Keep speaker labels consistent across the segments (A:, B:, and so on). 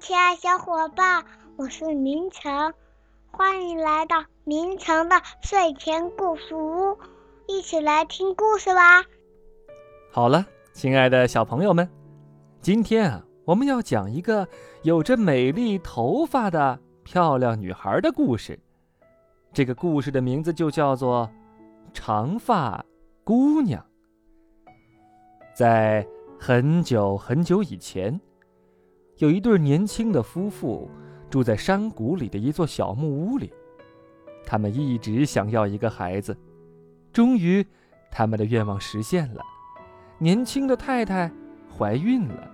A: 亲爱小伙伴，我是明成，欢迎来到明成的睡前故事屋，一起来听故事吧。
B: 好了，亲爱的小朋友们，今天啊，我们要讲一个有着美丽头发的漂亮女孩的故事。这个故事的名字就叫做《长发姑娘》。在很久很久以前，有一对年轻的夫妇住在山谷里的一座小木屋里。他们一直想要一个孩子，终于，他们的愿望实现了。年轻的太太怀孕了。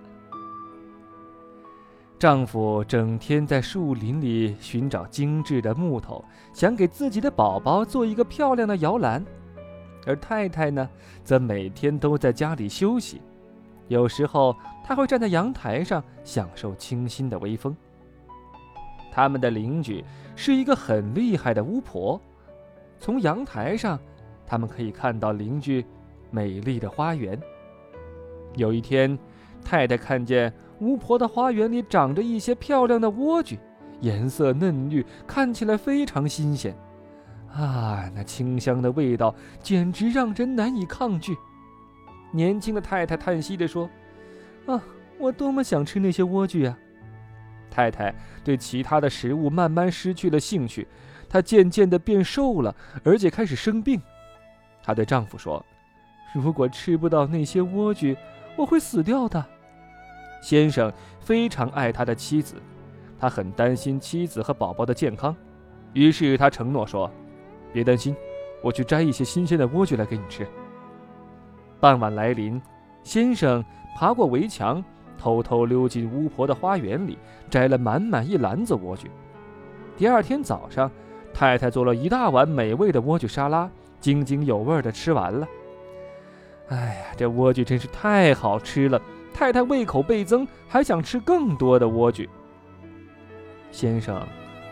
B: 丈夫整天在树林里寻找精致的木头，想给自己的宝宝做一个漂亮的摇篮。而太太呢，则每天都在家里休息，有时候他会站在阳台上享受清新的微风。他们的邻居是一个很厉害的巫婆，从阳台上，他们可以看到邻居美丽的花园。有一天，太太看见巫婆的花园里长着一些漂亮的莴苣，颜色嫩绿，看起来非常新鲜。啊，那清香的味道简直让人难以抗拒。年轻的太太叹息地说：“啊，我多么想吃那些莴苣呀！”太太对其他的食物慢慢失去了兴趣，她渐渐地变瘦了，而且开始生病。她对丈夫说：“如果吃不到那些莴苣，我会死掉的。”先生非常爱他的妻子，他很担心妻子和宝宝的健康，于是他承诺说。别担心，我去摘一些新鲜的莴苣来给你吃。傍晚来临，先生爬过围墙，偷偷溜进巫婆的花园里，摘了满满一篮子莴苣。第二天早上，太太做了一大碗美味的莴苣沙拉，津津有味地吃完了。哎呀，这莴苣真是太好吃了！太太胃口倍增，还想吃更多的莴苣。先生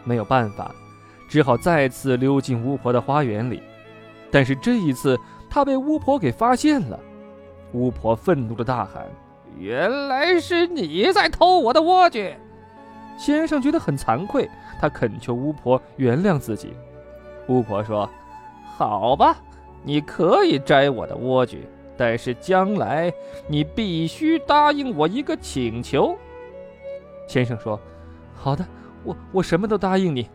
B: 没有办法。只好再次溜进巫婆的花园里，但是这一次他被巫婆给发现了。巫婆愤怒的大喊：“
C: 原来是你在偷我的莴苣！”
B: 先生觉得很惭愧，他恳求巫婆原谅自己。巫婆说：“
C: 好吧，你可以摘我的莴苣，但是将来你必须答应我一个请求。”
B: 先生说：“好的，我我什么都答应你。”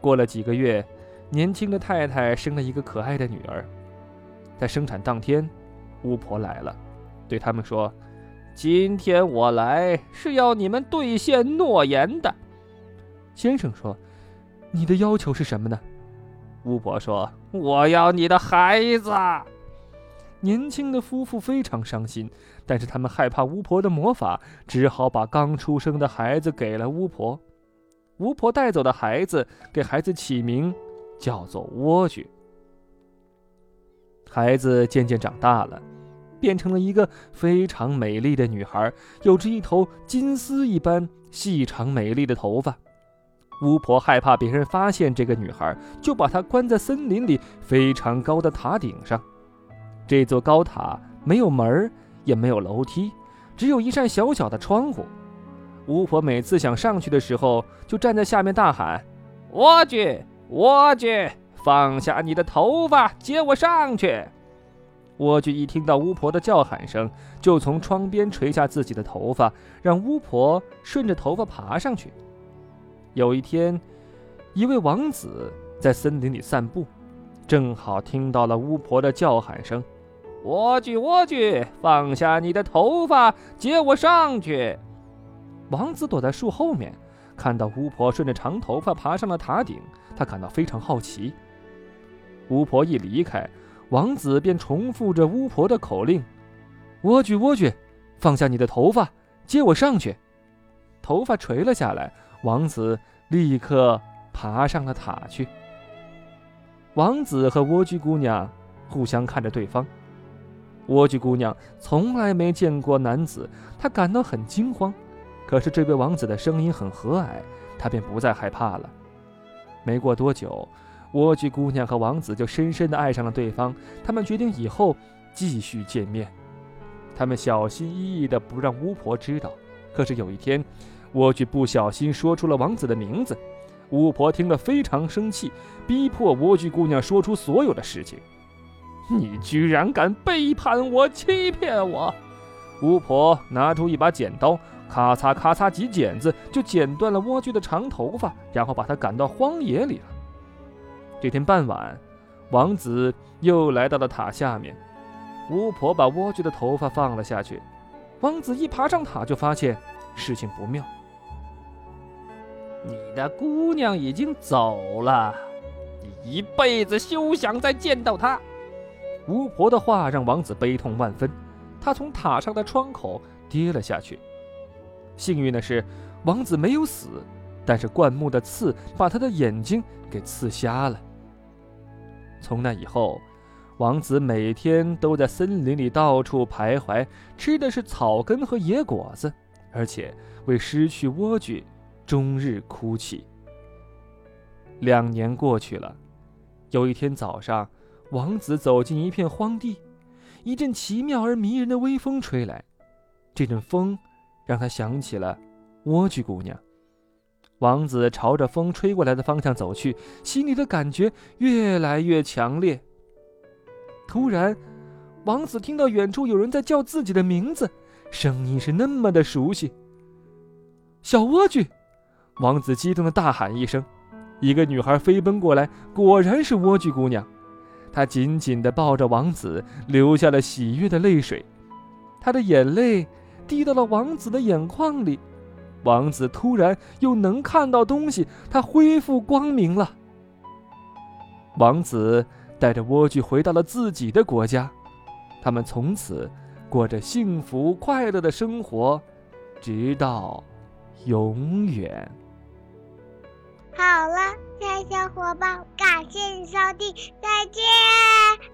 B: 过了几个月，年轻的太太生了一个可爱的女儿。在生产当天，巫婆来了，对他们说：“
C: 今天我来是要你们兑现诺言的。”
B: 先生说：“你的要求是什么呢？”
C: 巫婆说：“我要你的孩子。”
B: 年轻的夫妇非常伤心，但是他们害怕巫婆的魔法，只好把刚出生的孩子给了巫婆。巫婆带走的孩子，给孩子起名叫做莴苣。孩子渐渐长大了，变成了一个非常美丽的女孩，有着一头金丝一般细长美丽的头发。巫婆害怕别人发现这个女孩，就把她关在森林里非常高的塔顶上。这座高塔没有门也没有楼梯，只有一扇小小的窗户。巫婆每次想上去的时候，就站在下面大喊：“
C: 莴苣，莴苣，放下你的头发，接我上去！”
B: 莴苣一听到巫婆的叫喊声，就从窗边垂下自己的头发，让巫婆顺着头发爬上去。有一天，一位王子在森林里散步，正好听到了巫婆的叫喊声：“
C: 莴苣，莴苣，放下你的头发，接我上去！”
B: 王子躲在树后面，看到巫婆顺着长头发爬上了塔顶，他感到非常好奇。巫婆一离开，王子便重复着巫婆的口令：“莴苣，莴苣，放下你的头发，接我上去。”头发垂了下来，王子立刻爬上了塔去。王子和莴苣姑娘互相看着对方。莴苣姑娘从来没见过男子，她感到很惊慌。可是这位王子的声音很和蔼，他便不再害怕了。没过多久，莴苣姑娘和王子就深深地爱上了对方。他们决定以后继续见面。他们小心翼翼地不让巫婆知道，可是有一天，莴苣不小心说出了王子的名字，巫婆听了非常生气，逼迫莴苣姑娘说出所有的事情。
C: 你居然敢背叛我，欺骗我！
B: 巫婆拿出一把剪刀，咔嚓咔嚓几剪子就剪断了莴苣的长头发，然后把她赶到荒野里了。这天傍晚，王子又来到了塔下面，巫婆把莴苣的头发放了下去。王子一爬上塔，就发现事情不妙。
C: 你的姑娘已经走了，你一辈子休想再见到她。
B: 巫婆的话让王子悲痛万分。他从塔上的窗口跌了下去。幸运的是，王子没有死，但是灌木的刺把他的眼睛给刺瞎了。从那以后，王子每天都在森林里到处徘徊，吃的是草根和野果子，而且为失去莴苣，终日哭泣。两年过去了，有一天早上，王子走进一片荒地。一阵奇妙而迷人的微风吹来，这阵风让他想起了莴苣姑娘。王子朝着风吹过来的方向走去，心里的感觉越来越强烈。突然，王子听到远处有人在叫自己的名字，声音是那么的熟悉。小莴苣！王子激动的大喊一声，一个女孩飞奔过来，果然是莴苣姑娘。她紧紧地抱着王子，流下了喜悦的泪水。她的眼泪滴到了王子的眼眶里。王子突然又能看到东西，他恢复光明了。王子带着莴苣回到了自己的国家，他们从此过着幸福快乐的生活，直到永远。
A: 好了，亲爱小伙伴，感谢你收听，再见。